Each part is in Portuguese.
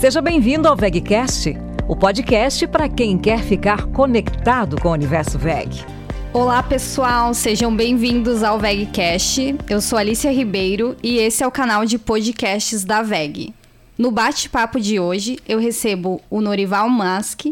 Seja bem-vindo ao VegCast, o podcast para quem quer ficar conectado com o universo VEG. Olá, pessoal, sejam bem-vindos ao VegCast. Eu sou Alicia Ribeiro e esse é o canal de podcasts da VEG. No bate-papo de hoje, eu recebo o Norival Mask,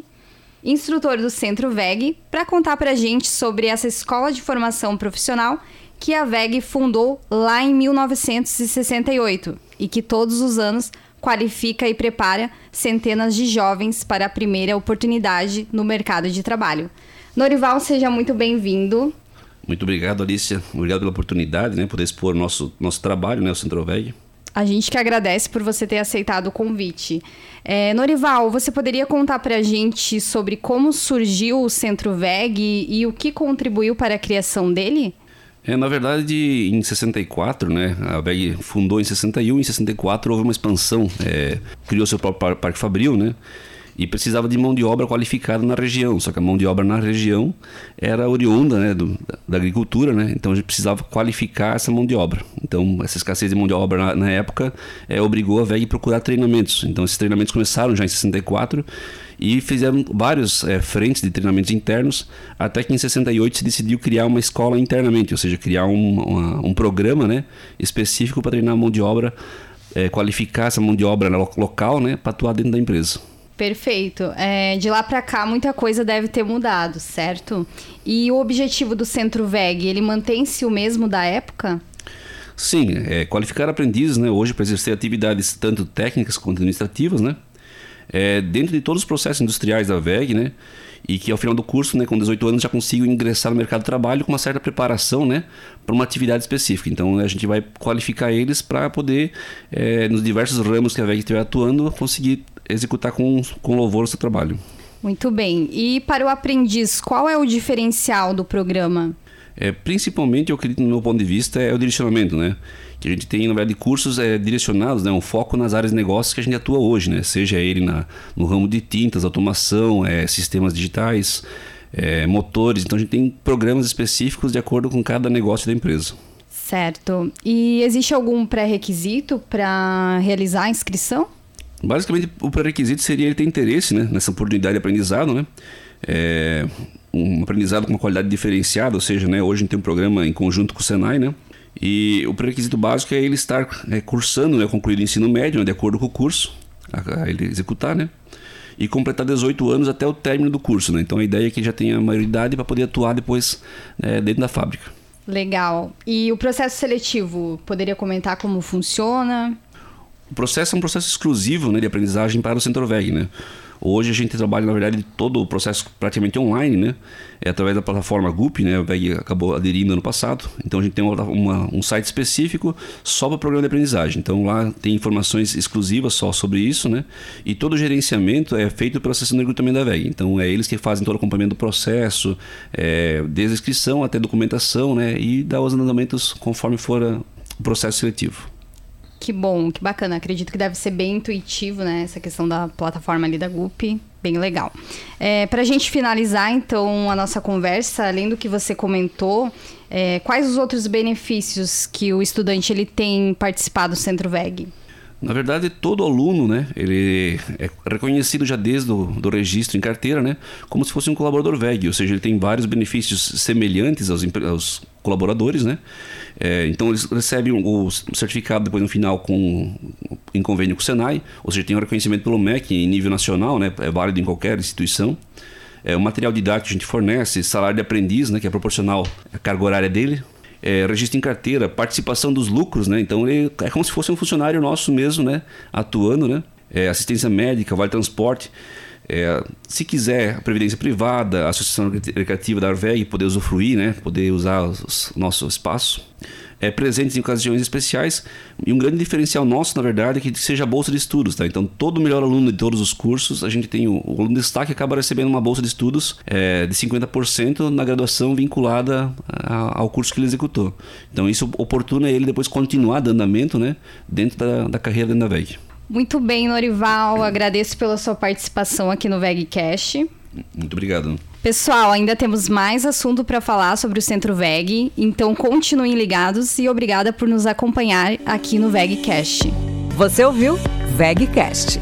instrutor do Centro VEG, para contar para a gente sobre essa escola de formação profissional que a VEG fundou lá em 1968 e que todos os anos qualifica e prepara centenas de jovens para a primeira oportunidade no mercado de trabalho. Norival, seja muito bem-vindo. Muito obrigado, Alicia. Obrigado pela oportunidade, né, poder expor nosso nosso trabalho, né, o Centroveg. A gente que agradece por você ter aceitado o convite. É, Norival, você poderia contar para a gente sobre como surgiu o Centro VEG e, e o que contribuiu para a criação dele? É, na verdade, em 64, né, a VEG fundou em 61, em 64 houve uma expansão, é, criou seu próprio parque fabril, né, e precisava de mão de obra qualificada na região, só que a mão de obra na região era oriunda, né, do, da agricultura, né, então a gente precisava qualificar essa mão de obra. Então, essa escassez de mão de obra na, na época é, obrigou a VEG a procurar treinamentos. Então, esses treinamentos começaram já em 64 e fizeram vários é, frentes de treinamentos internos, até que em 68 se decidiu criar uma escola internamente, ou seja, criar um, uma, um programa né, específico para treinar mão de obra, é, qualificar essa mão de obra local né, para atuar dentro da empresa. Perfeito. É, de lá para cá, muita coisa deve ter mudado, certo? E o objetivo do Centro VEG, ele mantém-se o mesmo da época? Sim, é, qualificar aprendizes, né, hoje para exercer atividades tanto técnicas quanto administrativas, né, é, dentro de todos os processos industriais da VEG, né? E que ao final do curso, né, com 18 anos, já consigo ingressar no mercado de trabalho com uma certa preparação, né, para uma atividade específica. Então a gente vai qualificar eles para poder, é, nos diversos ramos que a VEG estiver atuando, conseguir executar com, com louvor o seu trabalho. Muito bem. E para o aprendiz, qual é o diferencial do programa? É, principalmente, eu acredito, no meu ponto de vista, é o direcionamento, né? Que a gente tem, na verdade, cursos é, direcionados, né? Um foco nas áreas de negócios que a gente atua hoje, né? Seja ele na, no ramo de tintas, automação, é, sistemas digitais, é, motores. Então, a gente tem programas específicos de acordo com cada negócio da empresa. Certo. E existe algum pré-requisito para realizar a inscrição? Basicamente, o pré-requisito seria ele ter interesse né, nessa oportunidade de aprendizado, né? É, um aprendizado com uma qualidade diferenciada, ou seja, né, hoje a gente tem um programa em conjunto com o Senai, né? E o pré-requisito básico é ele estar é, cursando, né, concluir o ensino médio, né, de acordo com o curso, a, a, ele executar, né? E completar 18 anos até o término do curso, né? Então a ideia é que ele já tenha maioridade para poder atuar depois né, dentro da fábrica. Legal. E o processo seletivo, poderia comentar como funciona? O processo é um processo exclusivo né, de aprendizagem para o Centroveg, né? Hoje a gente trabalha, na verdade, todo o processo praticamente online, né? É através da plataforma GUP, né? A VEG acabou aderindo ano passado. Então a gente tem uma, uma, um site específico só para o programa de aprendizagem. Então lá tem informações exclusivas só sobre isso, né? E todo o gerenciamento é feito pela sessão de recrutamento da VEG. Então é eles que fazem todo o acompanhamento do processo, é, desde a inscrição até documentação, né? E dá os andamentos conforme for o processo seletivo. Que bom, que bacana. Acredito que deve ser bem intuitivo, né? Essa questão da plataforma ali da GUP. Bem legal. É, Para a gente finalizar, então, a nossa conversa, além do que você comentou, é, quais os outros benefícios que o estudante ele tem participado do Centro VEG? Na verdade, todo aluno, né, ele é reconhecido já desde o do registro em carteira, né, como se fosse um colaborador VEG, ou seja, ele tem vários benefícios semelhantes aos, aos colaboradores, né. É, então eles recebem o certificado depois no final com em convênio com o Senai, ou seja, tem um reconhecimento pelo MEC em nível nacional, né, é válido em qualquer instituição. É, o material didático que a gente fornece, salário de aprendiz, né, que é proporcional à carga horária dele, é, registro em carteira, participação dos lucros, né? Então ele é como se fosse um funcionário nosso mesmo, né? Atuando, né? É, assistência médica, vale transporte. É, se quiser a previdência privada, a associação recreativa da Arveg, poder usufruir, né? Poder usar o nosso espaço é, presentes em ocasiões especiais. E um grande diferencial nosso, na verdade, é que seja a bolsa de estudos. Tá? Então, todo melhor aluno de todos os cursos, a gente tem o, o aluno de destaque acaba recebendo uma bolsa de estudos é, de 50% na graduação vinculada a, ao curso que ele executou. Então, isso oportuna ele depois continuar dando andamento né, dentro da, da carreira da VEG. Muito bem, Norival. Agradeço pela sua participação aqui no VegCast. Muito obrigado. Pessoal, ainda temos mais assunto para falar sobre o Centro VEG, então continuem ligados e obrigada por nos acompanhar aqui no VegCast. Você ouviu VegCast